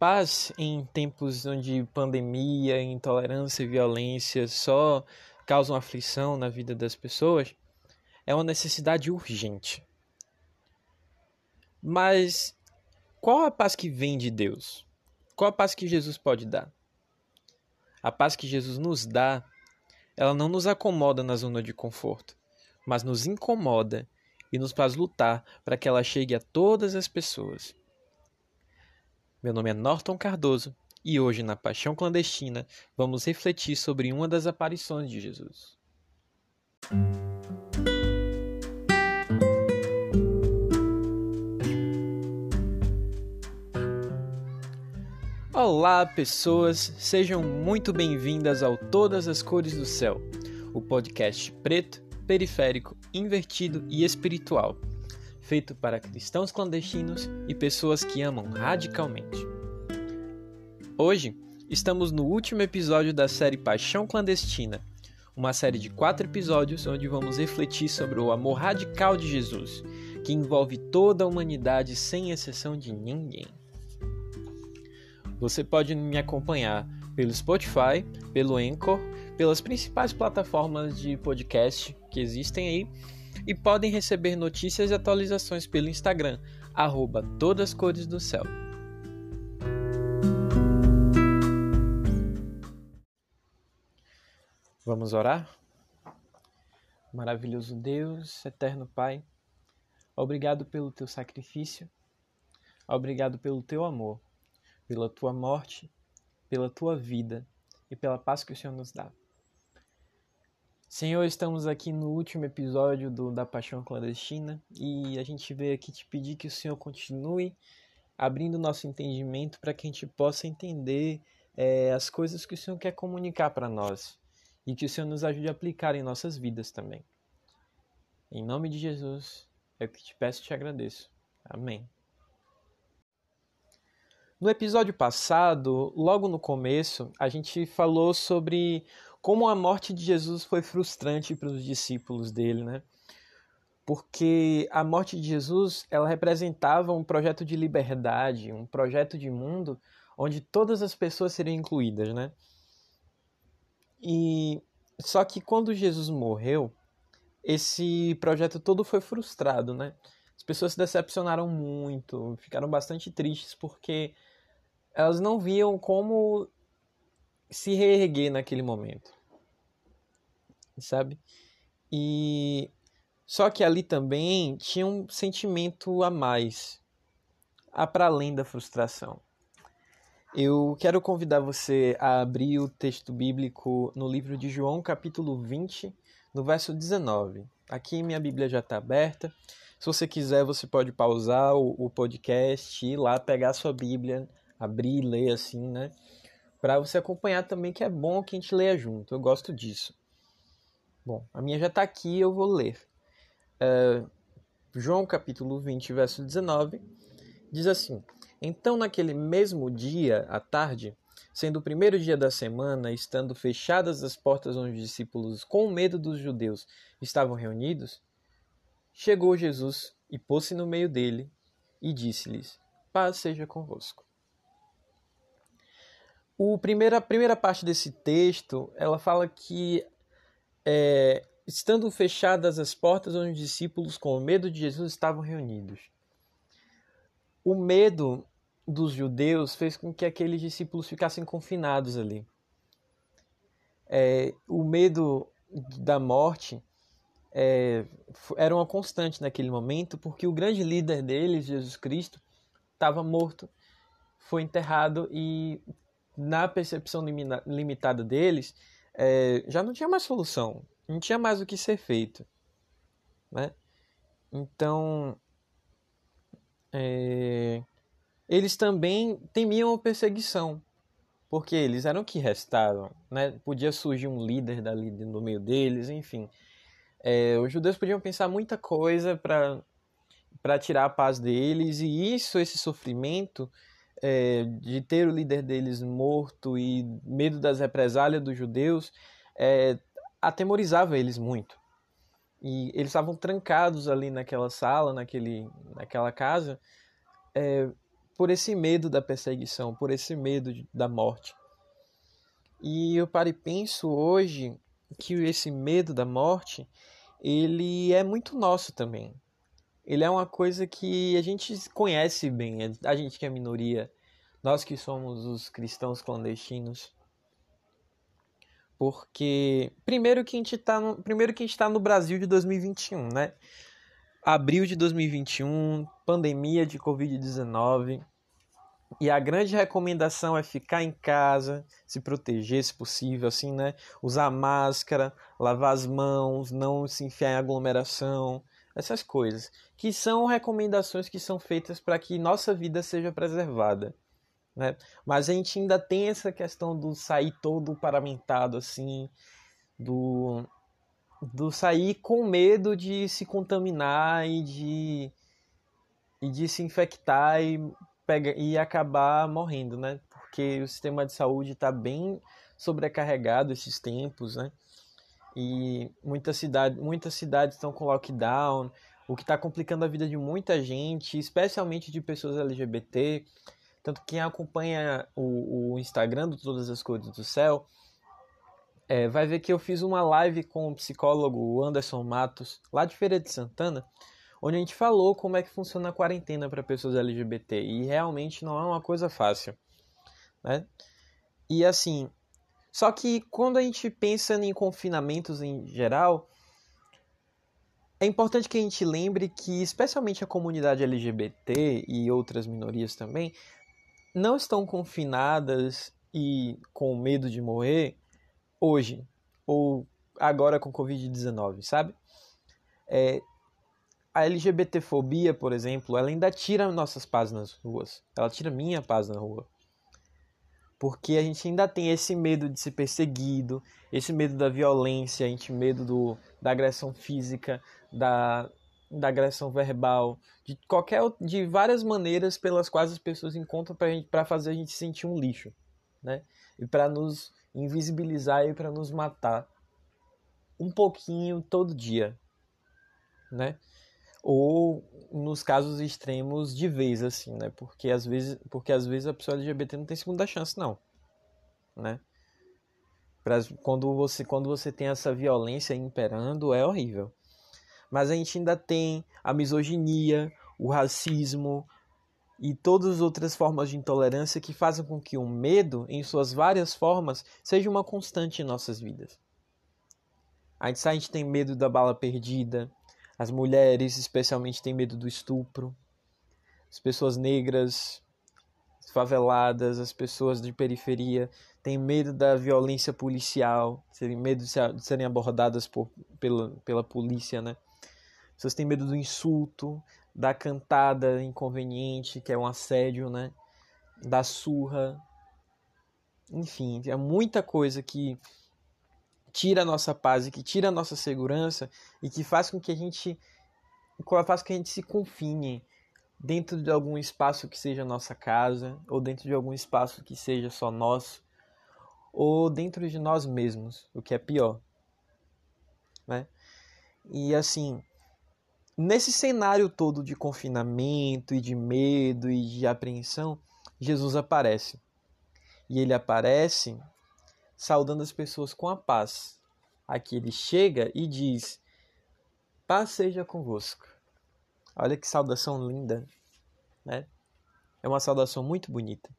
paz em tempos onde pandemia, intolerância e violência só causam aflição na vida das pessoas é uma necessidade urgente. Mas qual a paz que vem de Deus? Qual a paz que Jesus pode dar? A paz que Jesus nos dá, ela não nos acomoda na zona de conforto, mas nos incomoda e nos faz lutar para que ela chegue a todas as pessoas. Meu nome é Norton Cardoso e hoje, na Paixão Clandestina, vamos refletir sobre uma das aparições de Jesus. Olá, pessoas! Sejam muito bem-vindas ao Todas as Cores do Céu, o podcast preto, periférico, invertido e espiritual feito para cristãos clandestinos e pessoas que amam radicalmente. Hoje, estamos no último episódio da série Paixão Clandestina, uma série de quatro episódios onde vamos refletir sobre o amor radical de Jesus, que envolve toda a humanidade sem exceção de ninguém. Você pode me acompanhar pelo Spotify, pelo Anchor, pelas principais plataformas de podcast que existem aí e podem receber notícias e atualizações pelo Instagram, arroba todas cores do céu. Vamos orar? Maravilhoso Deus, eterno Pai, obrigado pelo teu sacrifício, obrigado pelo teu amor, pela tua morte, pela tua vida e pela paz que o Senhor nos dá. Senhor, estamos aqui no último episódio do, da Paixão Clandestina e a gente veio aqui te pedir que o Senhor continue abrindo nosso entendimento para que a gente possa entender é, as coisas que o Senhor quer comunicar para nós e que o Senhor nos ajude a aplicar em nossas vidas também. Em nome de Jesus, é o que te peço e te agradeço. Amém. No episódio passado, logo no começo, a gente falou sobre como a morte de Jesus foi frustrante para os discípulos dele, né? Porque a morte de Jesus, ela representava um projeto de liberdade, um projeto de mundo onde todas as pessoas seriam incluídas, né? E só que quando Jesus morreu, esse projeto todo foi frustrado, né? As pessoas se decepcionaram muito, ficaram bastante tristes porque elas não viam como se reerguer naquele momento. Sabe? E só que ali também tinha um sentimento a mais, a para além da frustração. Eu quero convidar você a abrir o texto bíblico no livro de João, capítulo 20, no verso 19. Aqui minha Bíblia já está aberta. Se você quiser, você pode pausar o, o podcast, ir lá pegar a sua Bíblia, abrir e ler assim, né? Para você acompanhar também, que é bom que a gente leia junto. Eu gosto disso. Bom, a minha já está aqui, eu vou ler. É, João capítulo 20, verso 19, diz assim: Então, naquele mesmo dia, à tarde, sendo o primeiro dia da semana, estando fechadas as portas onde os discípulos, com medo dos judeus, estavam reunidos, chegou Jesus e pôs-se no meio dele e disse-lhes: Paz seja convosco. O primeira, a primeira parte desse texto, ela fala que é, estando fechadas as portas onde os discípulos com medo de Jesus estavam reunidos. O medo dos judeus fez com que aqueles discípulos ficassem confinados ali. É, o medo da morte é, era uma constante naquele momento, porque o grande líder deles, Jesus Cristo, estava morto, foi enterrado e na percepção limitada deles, é, já não tinha mais solução, não tinha mais o que ser feito, né? Então, é, eles também temiam a perseguição, porque eles eram que restavam, né? Podia surgir um líder dali no meio deles, enfim. É, os judeus podiam pensar muita coisa para tirar a paz deles e isso, esse sofrimento, é, de ter o líder deles morto e medo das represálias dos judeus, é, atemorizava eles muito. E eles estavam trancados ali naquela sala, naquele, naquela casa, é, por esse medo da perseguição, por esse medo de, da morte. E eu paro e penso hoje que esse medo da morte, ele é muito nosso também. Ele é uma coisa que a gente conhece bem, a gente que é minoria, nós que somos os cristãos clandestinos. Porque primeiro que a gente está no, primeiro que a gente tá no Brasil de 2021, né? Abril de 2021, pandemia de COVID-19. E a grande recomendação é ficar em casa, se proteger se possível, assim, né? Usar máscara, lavar as mãos, não se enfiar em aglomeração, essas coisas. Que são recomendações que são feitas para que nossa vida seja preservada. Né? Mas a gente ainda tem essa questão do sair todo paramentado, assim, do, do sair com medo de se contaminar e de, e de se infectar e pega, e acabar morrendo, né? Porque o sistema de saúde está bem sobrecarregado esses tempos, né? E muitas cidades, muitas cidades estão com lockdown, o que está complicando a vida de muita gente, especialmente de pessoas LGBT. Tanto que quem acompanha o, o Instagram do Todas as Cores do Céu é, vai ver que eu fiz uma live com o psicólogo Anderson Matos, lá de Feira de Santana, onde a gente falou como é que funciona a quarentena para pessoas LGBT e realmente não é uma coisa fácil, né? E assim, só que quando a gente pensa em confinamentos em geral, é importante que a gente lembre que, especialmente a comunidade LGBT e outras minorias também, não estão confinadas e com medo de morrer hoje ou agora com Covid-19, sabe? É, a LGBTfobia, por exemplo, ela ainda tira nossas paz nas ruas. Ela tira minha paz na rua. Porque a gente ainda tem esse medo de ser perseguido, esse medo da violência, a gente medo do, da agressão física, da, da agressão verbal, de qualquer de várias maneiras pelas quais as pessoas encontram para fazer a gente sentir um lixo, né? E para nos invisibilizar e para nos matar um pouquinho todo dia, né? Ou nos casos extremos de vez assim, né? Porque às vezes, porque às vezes a pessoa LGBT não tem segunda chance não, né? Pra, quando você quando você tem essa violência imperando é horrível. Mas a gente ainda tem a misoginia, o racismo e todas as outras formas de intolerância que fazem com que o medo, em suas várias formas, seja uma constante em nossas vidas. A gente, a gente tem medo da bala perdida, as mulheres, especialmente, têm medo do estupro. As pessoas negras, faveladas, as pessoas de periferia têm medo da violência policial, têm medo de serem abordadas por, pela, pela polícia, né? As pessoas têm medo do insulto, da cantada inconveniente, que é um assédio, né? Da surra. Enfim, é muita coisa que tira a nossa paz e que tira a nossa segurança e que faz com que a gente faz com que a gente se confine dentro de algum espaço que seja nossa casa ou dentro de algum espaço que seja só nosso ou dentro de nós mesmos, o que é pior, né? E assim, nesse cenário todo de confinamento e de medo e de apreensão, Jesus aparece. E ele aparece saudando as pessoas com a paz. Aqui ele chega e diz: Paz seja convosco. Olha que saudação linda, né? É uma saudação muito bonita.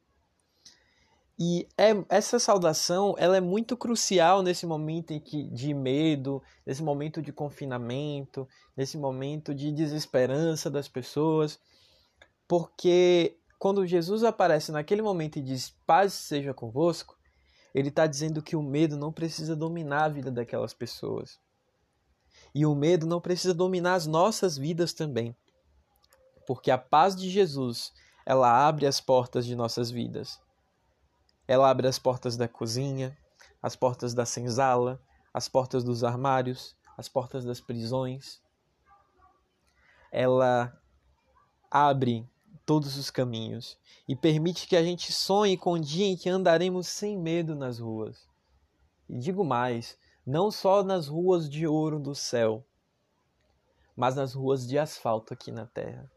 E é, essa saudação ela é muito crucial nesse momento em que, de medo, nesse momento de confinamento, nesse momento de desesperança das pessoas, porque quando Jesus aparece naquele momento e diz paz seja convosco, ele está dizendo que o medo não precisa dominar a vida daquelas pessoas. E o medo não precisa dominar as nossas vidas também. Porque a paz de Jesus, ela abre as portas de nossas vidas. Ela abre as portas da cozinha, as portas da senzala, as portas dos armários, as portas das prisões. Ela abre todos os caminhos e permite que a gente sonhe com o dia em que andaremos sem medo nas ruas. E digo mais, não só nas ruas de ouro do céu, mas nas ruas de asfalto aqui na terra.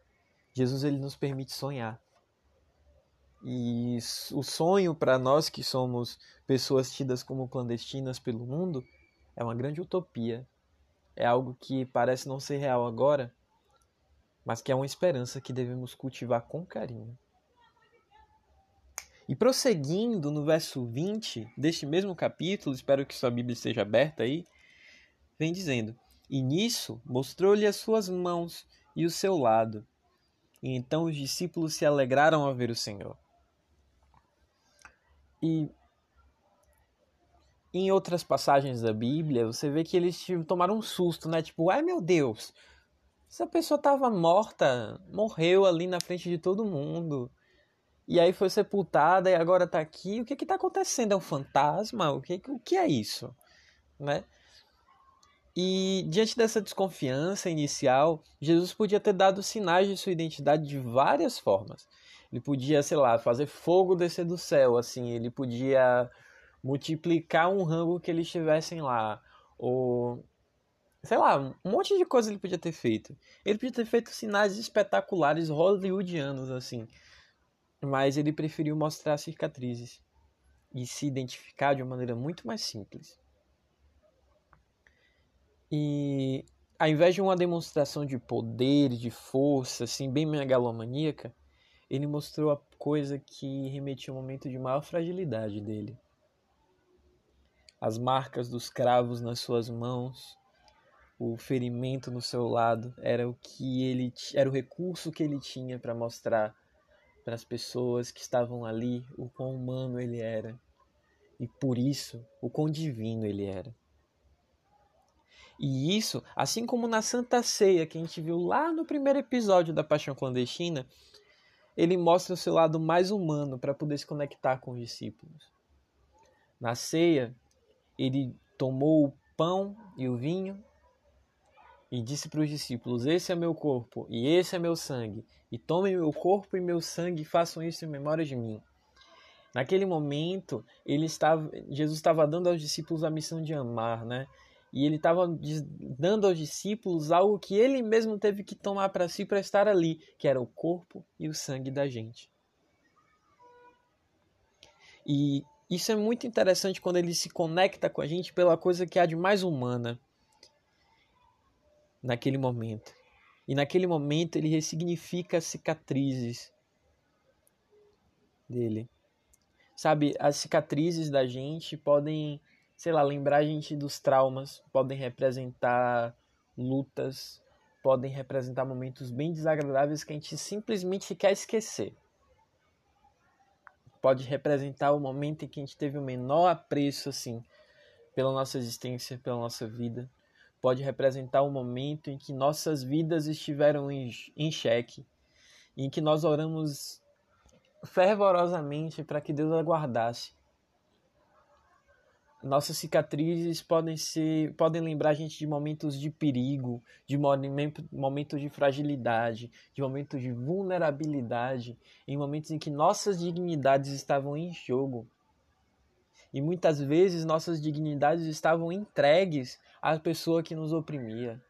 Jesus ele nos permite sonhar. E o sonho para nós que somos pessoas tidas como clandestinas pelo mundo é uma grande utopia. É algo que parece não ser real agora, mas que é uma esperança que devemos cultivar com carinho. E prosseguindo no verso 20 deste mesmo capítulo, espero que sua Bíblia esteja aberta aí, vem dizendo: E nisso mostrou-lhe as suas mãos e o seu lado. E então os discípulos se alegraram ao ver o Senhor. E em outras passagens da Bíblia, você vê que eles tomaram um susto, né? Tipo, ai meu Deus, essa pessoa estava morta, morreu ali na frente de todo mundo. E aí foi sepultada e agora está aqui. O que está acontecendo? É um fantasma? O que, o que é isso? Né? E diante dessa desconfiança inicial, Jesus podia ter dado sinais de sua identidade de várias formas. Ele podia, sei lá, fazer fogo descer do céu, assim, ele podia multiplicar um rango que eles tivessem lá, ou sei lá, um monte de coisa ele podia ter feito. Ele podia ter feito sinais espetaculares hollywoodianos assim, mas ele preferiu mostrar cicatrizes e se identificar de uma maneira muito mais simples. E ao invés de uma demonstração de poder, de força, assim, bem megalomaníaca, ele mostrou a coisa que remetia ao momento de maior fragilidade dele. As marcas dos cravos nas suas mãos, o ferimento no seu lado, era o que ele era o recurso que ele tinha para mostrar para as pessoas que estavam ali o quão humano ele era e por isso o quão divino ele era. E isso, assim como na Santa Ceia que a gente viu lá no primeiro episódio da Paixão Clandestina, ele mostra o seu lado mais humano para poder se conectar com os discípulos. Na ceia, ele tomou o pão e o vinho e disse para os discípulos: Esse é meu corpo e esse é meu sangue, e tomem meu corpo e meu sangue e façam isso em memória de mim. Naquele momento, ele estava, Jesus estava dando aos discípulos a missão de amar, né? E ele estava dando aos discípulos algo que ele mesmo teve que tomar para si para estar ali, que era o corpo e o sangue da gente. E isso é muito interessante quando ele se conecta com a gente pela coisa que há de mais humana naquele momento. E naquele momento ele ressignifica as cicatrizes dele. Sabe, as cicatrizes da gente podem sei lá, lembrar a gente dos traumas, podem representar lutas, podem representar momentos bem desagradáveis que a gente simplesmente quer esquecer. Pode representar o momento em que a gente teve o menor apreço assim pela nossa existência, pela nossa vida. Pode representar o momento em que nossas vidas estiveram em, em xeque, em que nós oramos fervorosamente para que Deus aguardasse nossas cicatrizes podem ser podem lembrar a gente de momentos de perigo, de momentos de fragilidade, de momentos de vulnerabilidade, em momentos em que nossas dignidades estavam em jogo. E muitas vezes nossas dignidades estavam entregues à pessoa que nos oprimia,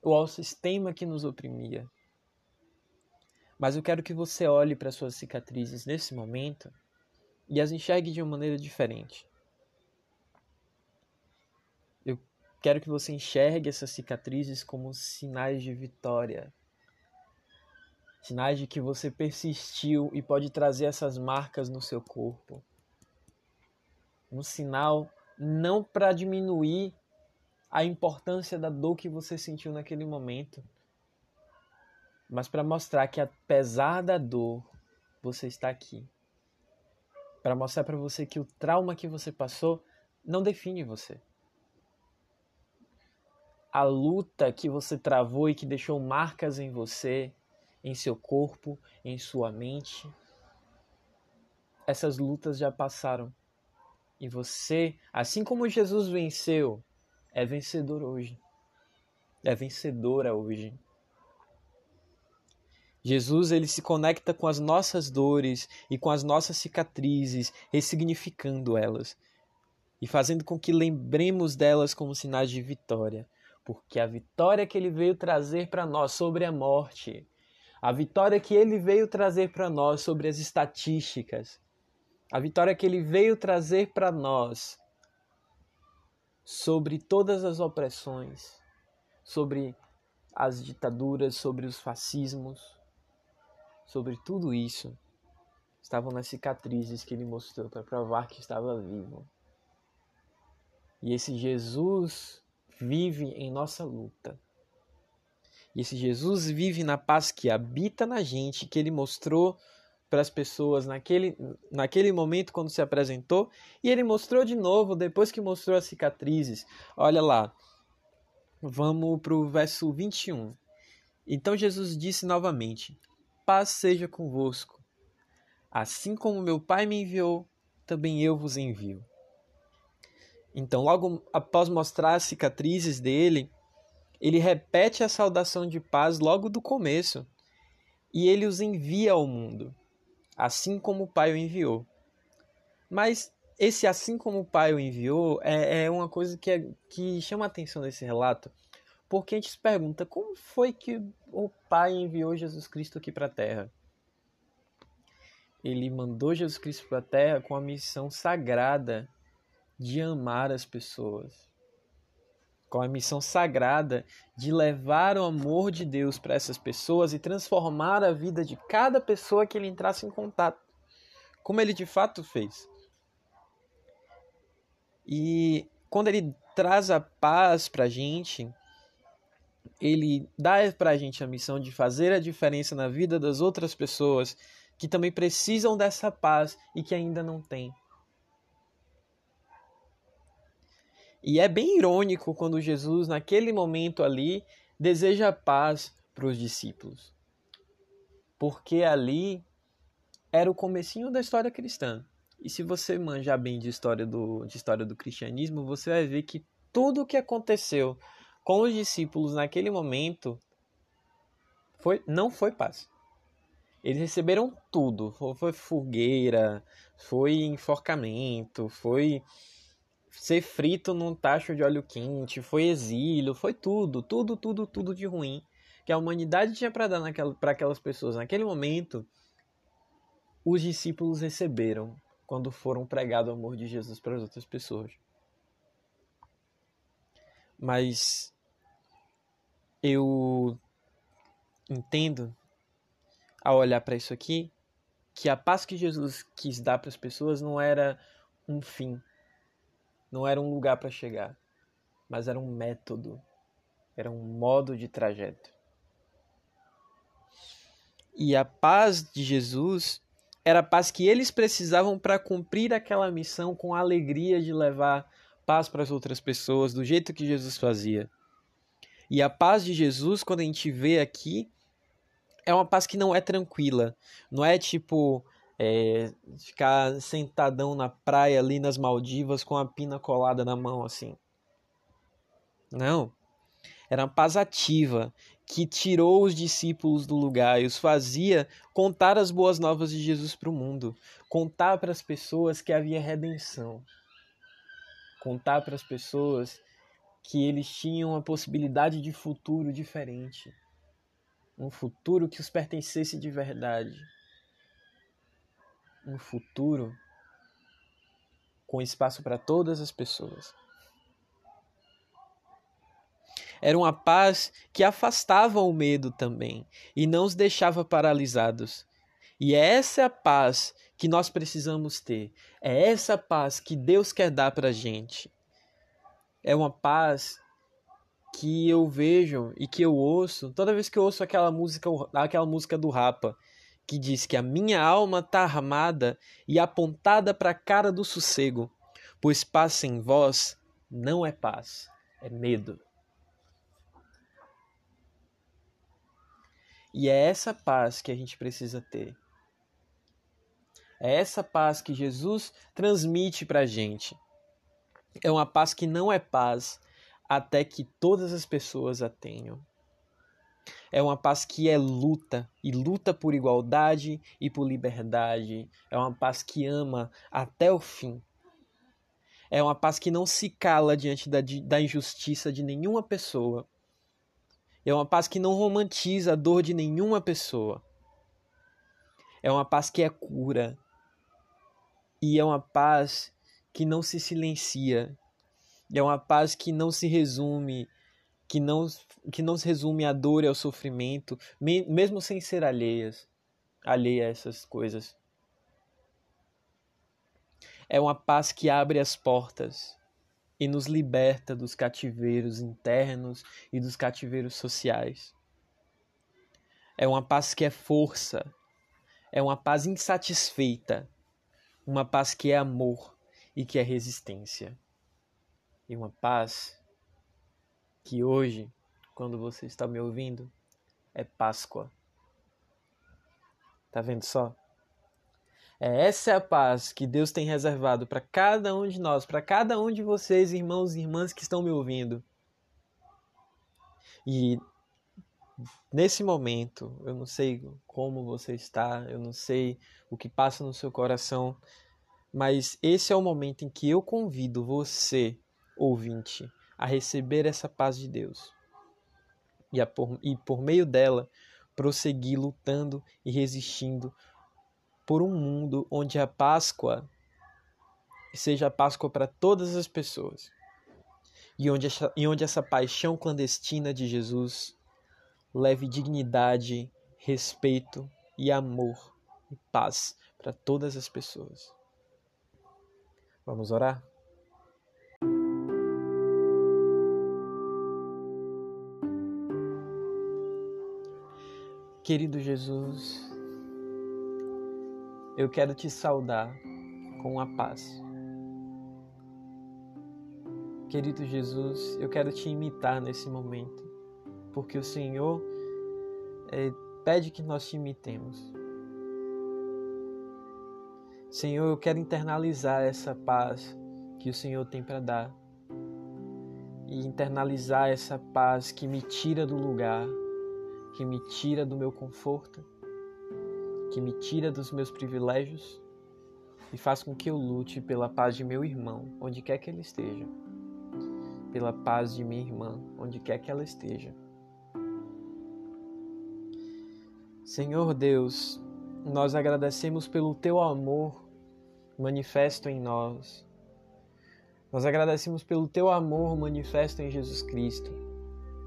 ou ao sistema que nos oprimia. Mas eu quero que você olhe para suas cicatrizes nesse momento e as enxergue de uma maneira diferente. Quero que você enxergue essas cicatrizes como sinais de vitória. Sinais de que você persistiu e pode trazer essas marcas no seu corpo. Um sinal não para diminuir a importância da dor que você sentiu naquele momento, mas para mostrar que apesar da dor, você está aqui. Para mostrar para você que o trauma que você passou não define você a luta que você travou e que deixou marcas em você, em seu corpo, em sua mente. Essas lutas já passaram. E você, assim como Jesus venceu, é vencedor hoje. É vencedora hoje. Jesus ele se conecta com as nossas dores e com as nossas cicatrizes, ressignificando elas e fazendo com que lembremos delas como sinais de vitória porque a vitória que ele veio trazer para nós sobre a morte, A vitória que ele veio trazer para nós sobre as estatísticas. A vitória que ele veio trazer para nós sobre todas as opressões, sobre as ditaduras, sobre os fascismos, sobre tudo isso, estavam nas cicatrizes que ele mostrou para provar que estava vivo. E esse Jesus vive em nossa luta. E esse Jesus vive na paz que habita na gente, que ele mostrou para as pessoas naquele, naquele momento quando se apresentou, e ele mostrou de novo depois que mostrou as cicatrizes. Olha lá, vamos para o verso 21. Então Jesus disse novamente: Paz seja convosco. Assim como meu Pai me enviou, também eu vos envio. Então, logo após mostrar as cicatrizes dele, ele repete a saudação de paz logo do começo e ele os envia ao mundo, assim como o Pai o enviou. Mas esse assim como o Pai o enviou é, é uma coisa que, é, que chama a atenção nesse relato, porque a gente se pergunta como foi que o Pai enviou Jesus Cristo aqui para a Terra? Ele mandou Jesus Cristo para a Terra com a missão sagrada de amar as pessoas com a missão sagrada de levar o amor de Deus para essas pessoas e transformar a vida de cada pessoa que ele entrasse em contato, como ele de fato fez. E quando ele traz a paz para a gente, ele dá para a gente a missão de fazer a diferença na vida das outras pessoas que também precisam dessa paz e que ainda não têm. E é bem irônico quando Jesus, naquele momento ali, deseja paz para os discípulos. Porque ali era o comecinho da história cristã. E se você manjar bem de história do, de história do cristianismo, você vai ver que tudo o que aconteceu com os discípulos naquele momento foi, não foi paz. Eles receberam tudo. Foi, foi fogueira, foi enforcamento, foi ser frito num tacho de óleo quente, foi exílio, foi tudo, tudo, tudo, tudo de ruim que a humanidade tinha para dar para aquelas pessoas naquele momento, os discípulos receberam quando foram pregar o amor de Jesus para as outras pessoas. Mas eu entendo ao olhar para isso aqui que a paz que Jesus quis dar para as pessoas não era um fim, não era um lugar para chegar, mas era um método, era um modo de trajeto. E a paz de Jesus era a paz que eles precisavam para cumprir aquela missão com a alegria de levar paz para as outras pessoas, do jeito que Jesus fazia. E a paz de Jesus, quando a gente vê aqui, é uma paz que não é tranquila. Não é tipo, é, ficar sentadão na praia ali nas Maldivas com a pina colada na mão assim. Não. Era uma paz ativa que tirou os discípulos do lugar e os fazia contar as boas novas de Jesus para o mundo, contar para as pessoas que havia redenção, contar para as pessoas que eles tinham a possibilidade de futuro diferente, um futuro que os pertencesse de verdade um futuro com espaço para todas as pessoas. Era uma paz que afastava o medo também e não os deixava paralisados. E é essa a paz que nós precisamos ter. É essa paz que Deus quer dar para a gente. É uma paz que eu vejo e que eu ouço toda vez que eu ouço aquela música, aquela música do Rapa, que diz que a minha alma está armada e apontada para a cara do sossego, pois paz sem vós não é paz, é medo. E é essa paz que a gente precisa ter. É essa paz que Jesus transmite para a gente. É uma paz que não é paz até que todas as pessoas a tenham. É uma paz que é luta e luta por igualdade e por liberdade. É uma paz que ama até o fim. É uma paz que não se cala diante da, da injustiça de nenhuma pessoa. É uma paz que não romantiza a dor de nenhuma pessoa. É uma paz que é cura. E é uma paz que não se silencia. É uma paz que não se resume, que não, que não se resume à dor e ao sofrimento, mesmo sem ser alheias, alheia a essas coisas. É uma paz que abre as portas e nos liberta dos cativeiros internos e dos cativeiros sociais. É uma paz que é força, é uma paz insatisfeita, uma paz que é amor e que é resistência. E uma paz que hoje, quando você está me ouvindo, é Páscoa. Tá vendo só? É, essa é a paz que Deus tem reservado para cada um de nós, para cada um de vocês, irmãos e irmãs que estão me ouvindo. E nesse momento, eu não sei como você está, eu não sei o que passa no seu coração, mas esse é o momento em que eu convido você, ouvinte, a receber essa paz de Deus. E, por, e por meio dela, prosseguir lutando e resistindo por um mundo onde a Páscoa seja a Páscoa para todas as pessoas. E onde, essa, e onde essa paixão clandestina de Jesus leve dignidade, respeito e amor e paz para todas as pessoas. Vamos orar? Querido Jesus, eu quero te saudar com a paz. Querido Jesus, eu quero te imitar nesse momento, porque o Senhor é, pede que nós te imitemos. Senhor, eu quero internalizar essa paz que o Senhor tem para dar e internalizar essa paz que me tira do lugar, que me tira do meu conforto que me tira dos meus privilégios e faz com que eu lute pela paz de meu irmão, onde quer que ele esteja, pela paz de minha irmã, onde quer que ela esteja. Senhor Deus, nós agradecemos pelo teu amor manifesto em nós. Nós agradecemos pelo teu amor manifesto em Jesus Cristo.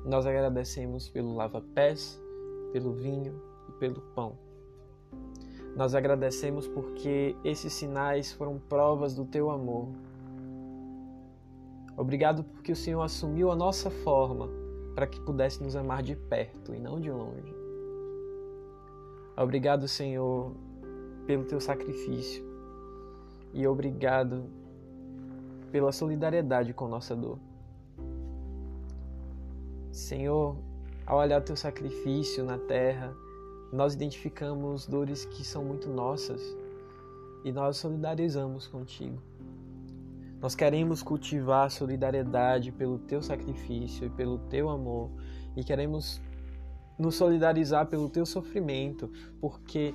Nós agradecemos pelo lava-pés, pelo vinho e pelo pão. Nós agradecemos porque esses sinais foram provas do teu amor. Obrigado porque o Senhor assumiu a nossa forma para que pudesse nos amar de perto e não de longe. Obrigado, Senhor, pelo teu sacrifício. E obrigado pela solidariedade com nossa dor. Senhor, ao olhar o teu sacrifício na terra, nós identificamos dores que são muito nossas e nós solidarizamos contigo. Nós queremos cultivar solidariedade pelo teu sacrifício e pelo teu amor e queremos nos solidarizar pelo teu sofrimento, porque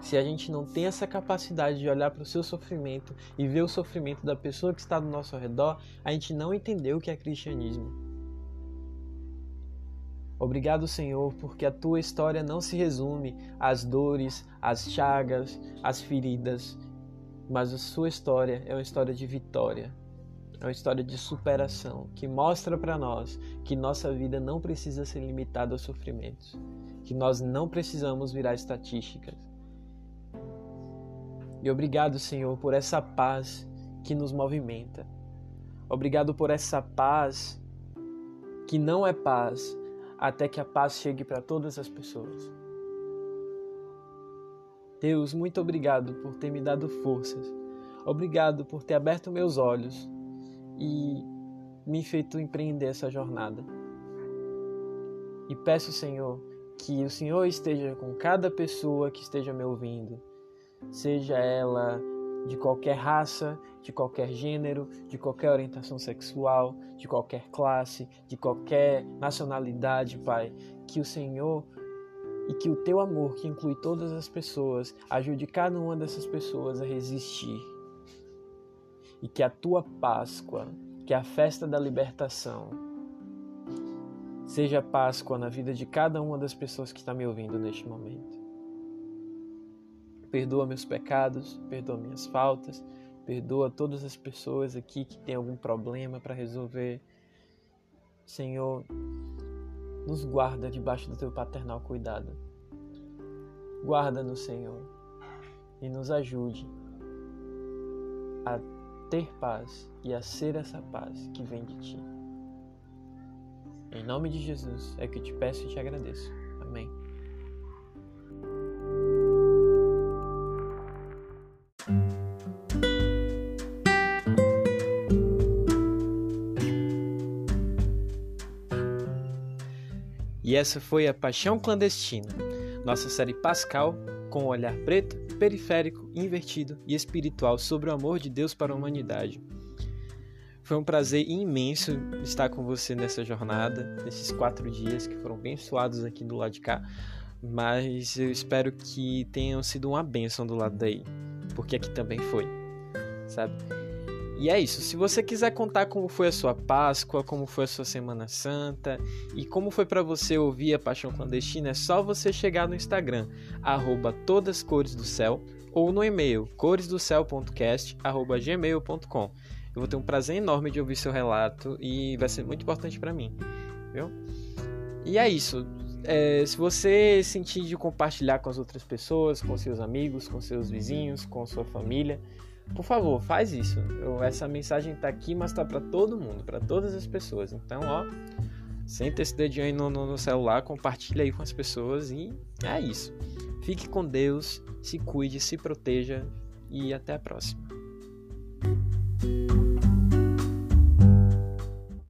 se a gente não tem essa capacidade de olhar para o seu sofrimento e ver o sofrimento da pessoa que está do nosso redor, a gente não entendeu o que é cristianismo. Obrigado, Senhor, porque a tua história não se resume às dores, às chagas, às feridas, mas a sua história é uma história de vitória, é uma história de superação que mostra para nós que nossa vida não precisa ser limitada aos sofrimentos, que nós não precisamos virar estatísticas. E obrigado, Senhor, por essa paz que nos movimenta. Obrigado por essa paz que não é paz até que a paz chegue para todas as pessoas. Deus, muito obrigado por ter me dado forças. Obrigado por ter aberto meus olhos e me feito empreender essa jornada. E peço, Senhor, que o Senhor esteja com cada pessoa que esteja me ouvindo, seja ela de qualquer raça, de qualquer gênero, de qualquer orientação sexual, de qualquer classe, de qualquer nacionalidade, Pai. Que o Senhor e que o teu amor, que inclui todas as pessoas, ajude cada uma dessas pessoas a resistir. E que a tua Páscoa, que é a festa da libertação, Seja Páscoa na vida de cada uma das pessoas que está me ouvindo neste momento. Perdoa meus pecados, perdoa minhas faltas, perdoa todas as pessoas aqui que têm algum problema para resolver. Senhor, nos guarda debaixo do teu paternal cuidado. Guarda-nos, Senhor, e nos ajude a ter paz e a ser essa paz que vem de ti. Em nome de Jesus é que eu te peço e te agradeço. Amém. E essa foi a Paixão Clandestina, nossa série Pascal com um olhar preto, periférico, invertido e espiritual sobre o amor de Deus para a humanidade. Foi um prazer imenso estar com você nessa jornada, nesses quatro dias que foram bem suados aqui do lado de cá. Mas eu espero que tenham sido uma bênção do lado daí, porque aqui também foi, sabe? E é isso. Se você quiser contar como foi a sua Páscoa, como foi a sua Semana Santa e como foi para você ouvir a Paixão Clandestina, é só você chegar no Instagram, arroba todascoresdocéu ou no e-mail coresdocéu.cast.gmail.com. Eu vou ter um prazer enorme de ouvir seu relato e vai ser muito importante para mim, viu? E é isso. É, se você sentir de compartilhar com as outras pessoas, com seus amigos, com seus vizinhos, com sua família, por favor, faz isso. Eu, essa mensagem tá aqui, mas tá para todo mundo, para todas as pessoas. Então, ó, senta esse dedinho aí no, no, no celular, compartilha aí com as pessoas e é isso. Fique com Deus, se cuide, se proteja e até a próxima.